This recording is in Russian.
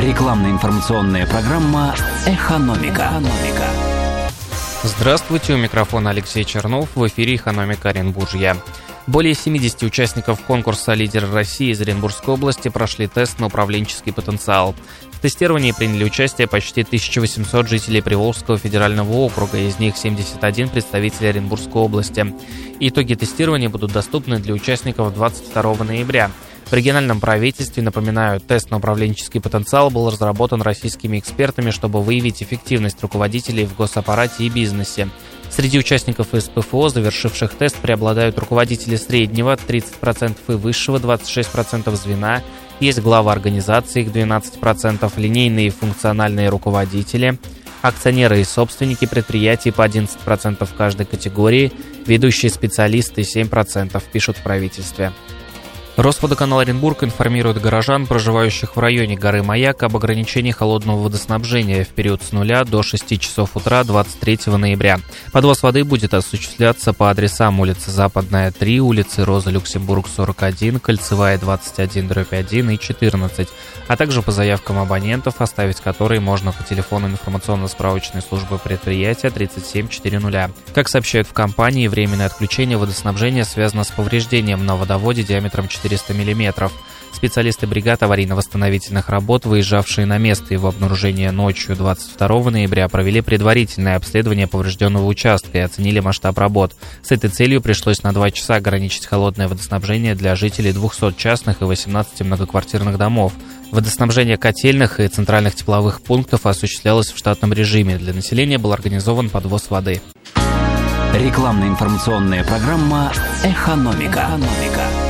Рекламно-информационная программа «Экономика». «Экономика». Здравствуйте, у микрофона Алексей Чернов, в эфире «Экономика Оренбуржья». Более 70 участников конкурса «Лидер России» из Оренбургской области прошли тест на управленческий потенциал. В тестировании приняли участие почти 1800 жителей Приволжского федерального округа, из них 71 представители Оренбургской области. Итоги тестирования будут доступны для участников 22 ноября. В региональном правительстве, напоминаю, тест на управленческий потенциал был разработан российскими экспертами, чтобы выявить эффективность руководителей в госаппарате и бизнесе. Среди участников СПФО, завершивших тест, преобладают руководители среднего 30% и высшего 26% звена, есть главы организации, их 12%, линейные и функциональные руководители, акционеры и собственники предприятий по 11% в каждой категории, ведущие специалисты 7%, пишут в правительстве. Росводоканал Оренбург информирует горожан, проживающих в районе горы Маяк, об ограничении холодного водоснабжения в период с 0 до 6 часов утра 23 ноября. Подвоз воды будет осуществляться по адресам улица Западная 3, улицы Роза Люксембург 41, Кольцевая 21, дробь 1 и 14, а также по заявкам абонентов, оставить которые можно по телефону информационно-справочной службы предприятия 3740. Как сообщают в компании, временное отключение водоснабжения связано с повреждением на водоводе диаметром 4 400 мм. Специалисты бригад аварийно-восстановительных работ, выезжавшие на место его обнаружения ночью 22 ноября, провели предварительное обследование поврежденного участка и оценили масштаб работ. С этой целью пришлось на 2 часа ограничить холодное водоснабжение для жителей 200 частных и 18 многоквартирных домов. Водоснабжение котельных и центральных тепловых пунктов осуществлялось в штатном режиме. Для населения был организован подвоз воды. Рекламно-информационная программа «Экономика». «Экономика».